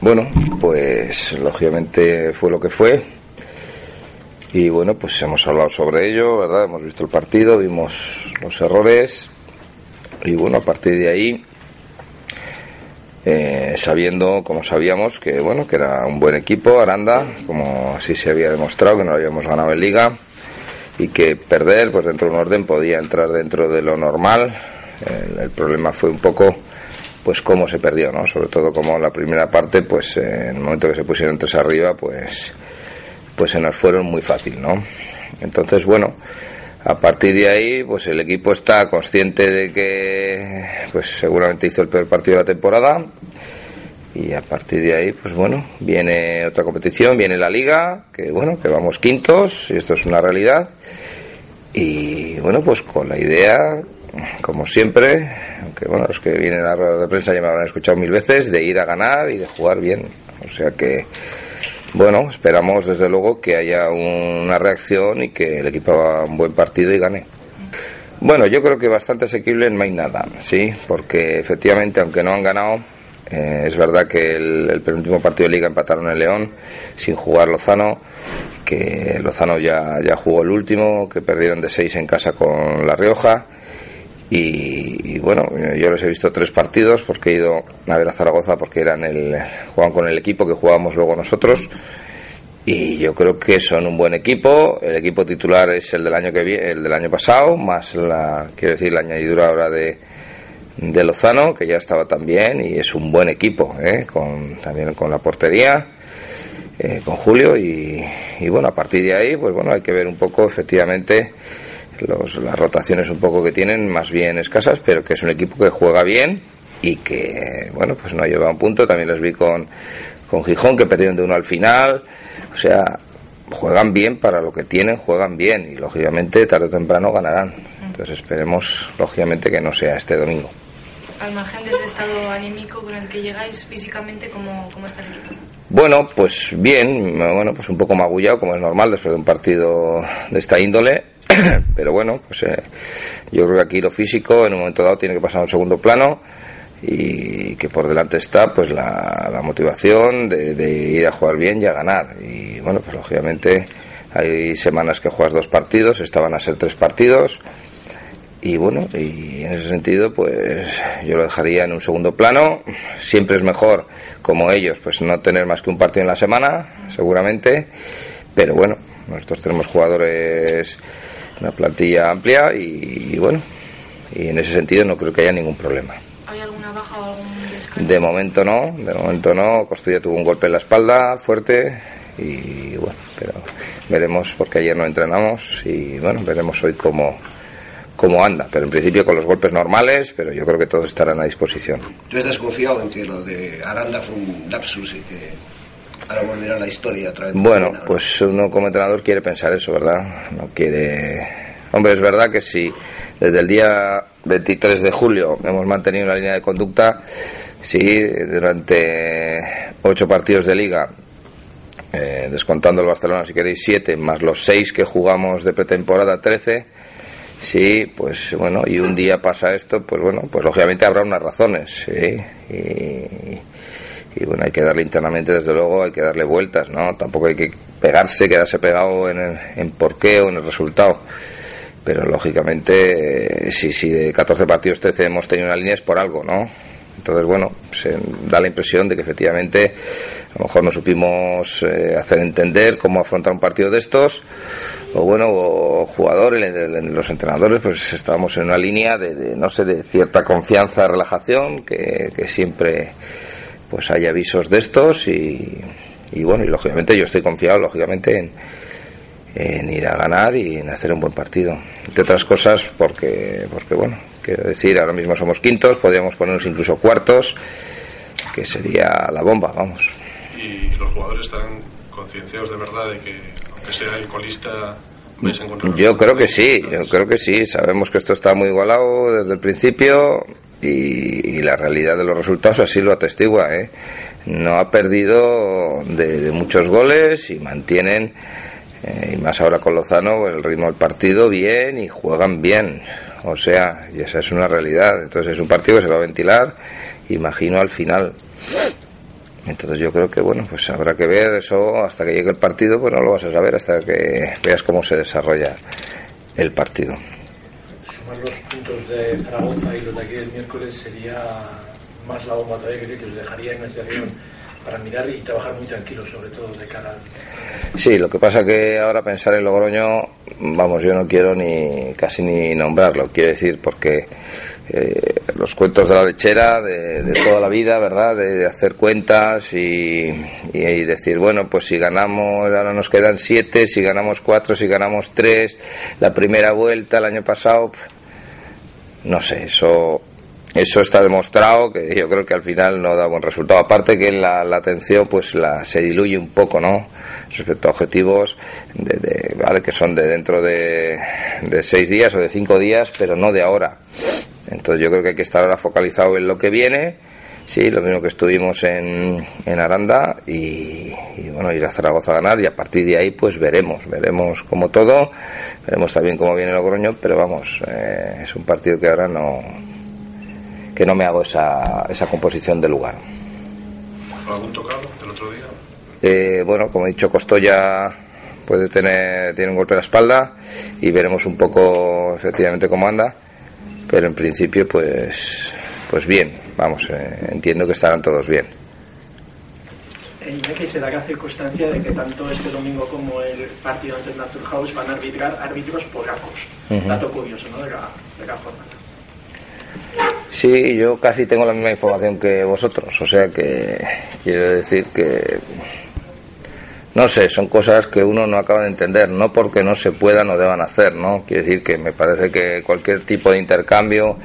Bueno, pues lógicamente fue lo que fue. Y bueno, pues hemos hablado sobre ello, ¿verdad? Hemos visto el partido, vimos los errores. Y bueno, a partir de ahí, eh, sabiendo, como sabíamos, que bueno, que era un buen equipo, Aranda, como así se había demostrado, que no habíamos ganado en liga. Y que perder, pues dentro de un orden, podía entrar dentro de lo normal. el problema fue un poco pues cómo se perdió, ¿no? Sobre todo como la primera parte, pues en el momento que se pusieron tres arriba, pues pues se nos fueron muy fácil, ¿no? Entonces, bueno, a partir de ahí, pues el equipo está consciente de que pues seguramente hizo el peor partido de la temporada y a partir de ahí, pues bueno, viene otra competición, viene la liga, que bueno, que vamos quintos y esto es una realidad y bueno, pues con la idea como siempre, aunque bueno, los que vienen a la rueda de prensa ya me habrán escuchado mil veces, de ir a ganar y de jugar bien. O sea que, bueno, esperamos desde luego que haya una reacción y que el equipo haga un buen partido y gane. Bueno, yo creo que bastante asequible hay nada, sí, porque efectivamente, aunque no han ganado, eh, es verdad que el, el, penúltimo partido de liga empataron en León sin jugar Lozano, que Lozano ya, ya jugó el último, que perdieron de seis en casa con La Rioja y, bueno, yo les he visto tres partidos porque he ido a ver a Zaragoza porque eran el, jugaban con el equipo que jugábamos luego nosotros y yo creo que son un buen equipo. El equipo titular es el del año que el del año pasado, más la, quiero decir, la añadidura ahora de, de Lozano, que ya estaba también y es un buen equipo, ¿eh? con, también con la portería. Eh, con Julio y bueno a partir de ahí pues bueno hay que ver un poco efectivamente los, las rotaciones un poco que tienen más bien escasas, pero que es un equipo que juega bien y que, bueno, pues no ha llevado un punto. También los vi con, con Gijón, que perdieron de uno al final. O sea, juegan bien para lo que tienen, juegan bien y lógicamente tarde o temprano ganarán. Entonces esperemos, lógicamente, que no sea este domingo. Al margen del estado anímico con el que llegáis físicamente, ¿cómo, cómo está el equipo? Bueno, pues bien, bueno, pues un poco magullado, como es normal, después de un partido de esta índole, pero bueno, pues eh, yo creo que aquí lo físico en un momento dado tiene que pasar a un segundo plano y que por delante está pues la, motivación de, de, ir a jugar bien y a ganar. Y bueno pues lógicamente hay semanas que juegas dos partidos estaban a ser tres partidos. Y bueno y en ese sentido pues yo lo dejaría en un segundo plano. Siempre es mejor como ellos pues no tener más que un partido en la semana seguramente. Pero bueno nosotros tenemos jugadores una plantilla amplia y, y, bueno y en ese sentido no creo que haya ningún problema ¿Hay alguna baja o algún descanso? de momento no de momento no Costilla tuvo un golpe en la espalda fuerte y bueno pero veremos porque ayer no entrenamos y bueno veremos hoy cómo cómo anda, pero en principio con los golpes normales, pero yo creo que todos estarán a disposición. ¿Tú estás confiado en que lo de Aranda fue un lapsus y que ahora volverá a la historia otra vez? Bueno, pues uno como entrenador quiere pensar eso, ¿verdad? No quiere... Hombre, es verdad que si desde el día 23 de julio hemos mantenido una línea de conducta, sí, durante ocho partidos de liga, eh, descontando el Barcelona, si queréis, siete, más los seis que jugamos de pretemporada, trece, Sí, pues bueno, y un día pasa esto, pues bueno, pues lógicamente habrá unas razones, ¿sí? Y, y, bueno, hay que darle internamente, desde luego, hay que darle vueltas, ¿no? Tampoco hay que pegarse, quedarse pegado en, el, en por qué o en el resultado. Pero lógicamente, si, si de 14 partidos 13 hemos tenido una línea es por algo, ¿no? Entonces, bueno, se da la impresión de que efectivamente a lo mejor no supimos eh, hacer entender cómo afrontar un partido de estos, o bueno, o jugadores, los entrenadores, pues estábamos en una línea de, no sé, de cierta confianza, relajación, que siempre pues hay avisos de estos y, y bueno, y lógicamente yo estoy confiado, lógicamente, en, en ir a ganar y en hacer un buen partido. Entre otras cosas, porque, porque bueno, quiero decir, ahora mismo somos quintos, podríamos ponernos incluso cuartos. que sería la bomba, vamos. ¿Y los jugadores están concienciados de verdad de que, aunque sea el colista, vais a encontrar... Yo creo que sí, yo creo que sí. Sabemos que esto está muy igualado desde el principio y, y la realidad de los resultados así lo atestigua. ¿eh? No ha perdido de, de muchos goles y mantienen, eh, y más ahora con Lozano, el ritmo del partido bien y juegan bien. O sea, y esa es una realidad. Entonces es un partido que se va a ventilar, imagino, al final. Entonces yo creo que bueno, pues habrá que ver eso hasta que llegue el partido, pues no lo vas a saber hasta que veas cómo se desarrolla el partido. Sumar los puntos de Zaragoza y los de aquí del miércoles sería más la bomba todavía que os dejaría situación para mirar y trabajar muy tranquilos, sobre todo de cara. Sí, lo que pasa que ahora pensar en Logroño, vamos, yo no quiero ni casi ni nombrarlo, quiero decir, porque eh, los cuentos de la lechera de, toda la vida, ¿verdad? De, hacer cuentas y, y, y decir, bueno, pues si ganamos, ahora nos quedan siete, si ganamos cuatro, si ganamos tres, la primera vuelta el año pasado, no sé, eso eso está demostrado que yo creo que al final no da buen resultado. Aparte que la, la atención pues la se diluye un poco no respecto a objetivos de, vale que son de dentro de, de seis días o de cinco días pero no de ahora. Entonces yo creo que hay que estar ahora focalizado en lo que viene. Sí lo mismo que estuvimos en, en Aranda y, y bueno ir a Zaragoza a ganar y a partir de ahí pues veremos. Veremos como todo. Veremos también cómo viene Logroño pero vamos eh, es un partido que ahora no que no me hago esa, esa composición de lugar. ¿Algún tocado del otro día? Eh, bueno, como he dicho, Costoya puede tener tiene un golpe en la espalda y veremos un poco efectivamente cómo anda, pero en principio pues pues bien, vamos, eh, entiendo que estarán todos bien. Eh, que se da la circunstancia de que tanto este domingo como el partido ante el Naturhaus van a arbitrar árbitros polacos. Uh -huh. Dato curioso, ¿no? De la, de la jornada. Sí, yo casi tengo la misma información que vosotros, o sea que quiero decir que no sé, son cosas que uno no acaba de entender, no porque no se puedan o deban hacer, ¿no? Quiere decir que me parece que cualquier tipo de intercambio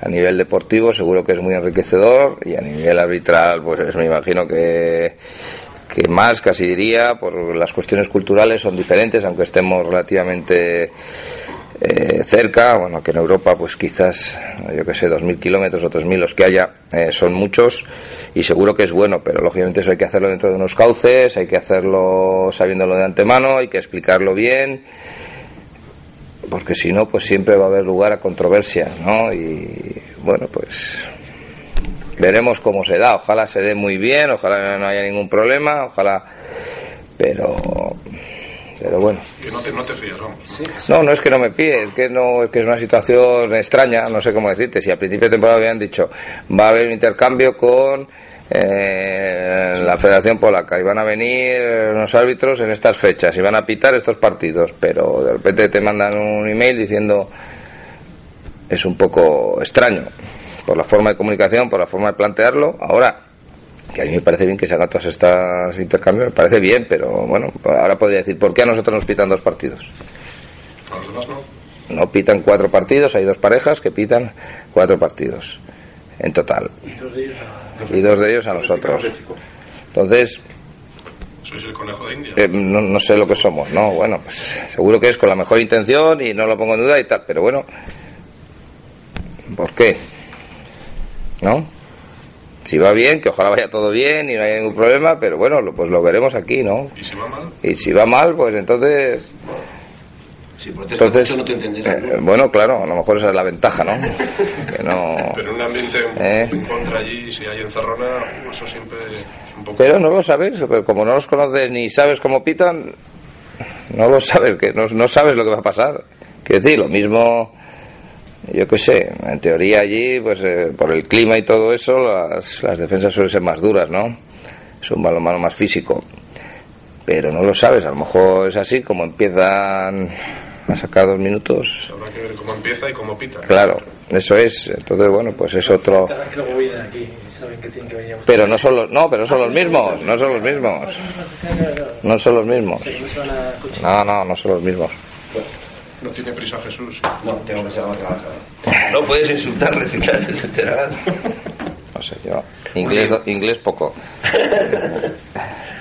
a nivel deportivo seguro que es muy enriquecedor y a nivel arbitral, pues me imagino que que más casi diría por las cuestiones culturales son diferentes aunque estemos relativamente eh, cerca, bueno, que en Europa pues quizás, yo que sé, 2.000 kilómetros o 3.000 los que haya, eh, son muchos y seguro que es bueno, pero lógicamente eso hay que hacerlo dentro de unos cauces, hay que hacerlo sabiéndolo de antemano, hay que explicarlo bien, porque si no, pues siempre va a haber lugar a controversias, ¿no? Y bueno, pues veremos cómo se da, ojalá se dé muy bien, ojalá no haya ningún problema, ojalá, pero pero bueno. Que no te, no te fías, ¿no? Sí, sí. No, no es que no me fíe, es que, no, es que es una situación extraña, no sé cómo decirte. Si al principio de temporada habían dicho, va a haber un intercambio con eh, la Federación Polaca y van a venir los árbitros en estas fechas y van a pitar estos partidos, pero de repente te mandan un email diciendo es un poco extraño por la forma de comunicación, por la forma de plantearlo. Ahora, que a mí me parece bien que se hagan todos estos intercambios, me parece bien, pero bueno, ahora podría decir, ¿por qué a nosotros nos pitan dos partidos? ¿A los demás no? No pitan cuatro partidos, hay dos parejas que pitan cuatro partidos en total. Y dos de ellos a, y dos de ellos a nosotros. Entonces, ¿Sois el conejo de India? Eh, no, no, sé lo que somos, ¿no? Bueno, pues seguro que es con la mejor intención y no lo pongo en duda y tal, pero bueno, ¿por qué? ¿No? Si va bien, que ojalá vaya todo bien y no haya ningún problema, pero bueno, pues lo veremos aquí, ¿no? ¿Y si va mal? Y si va mal, pues entonces... Si entonces, no te. Eh, bueno, claro, a lo mejor esa es la ventaja, ¿no? que no pero en un ambiente ¿Eh? en contra allí, si hay encerrona, eso siempre es un poco... Pero no lo sabes, como no los conoces ni sabes cómo pitan, no lo sabes, que no, no sabes lo que va a pasar. Quiero decir, lo mismo yo qué sé, en teoría allí, pues eh, por el clima y todo eso, las, las, defensas suelen ser más duras, ¿no? Es un balonmano más físico. Pero no lo sabes, a lo mejor es así, como empiezan a sacar dos minutos. Habrá que ver cómo empieza y cómo pita. Claro, eso es. Entonces, bueno, pues es otro. Pero no son los, no, pero no son los mismos, no son los mismos. No son los mismos. No, no, no son los mismos. No tiene prisa Jesús. No, tengo que ser más No puedes insultarle si quieres, se enterarán. No sé, yo. Inglés, inglés poco.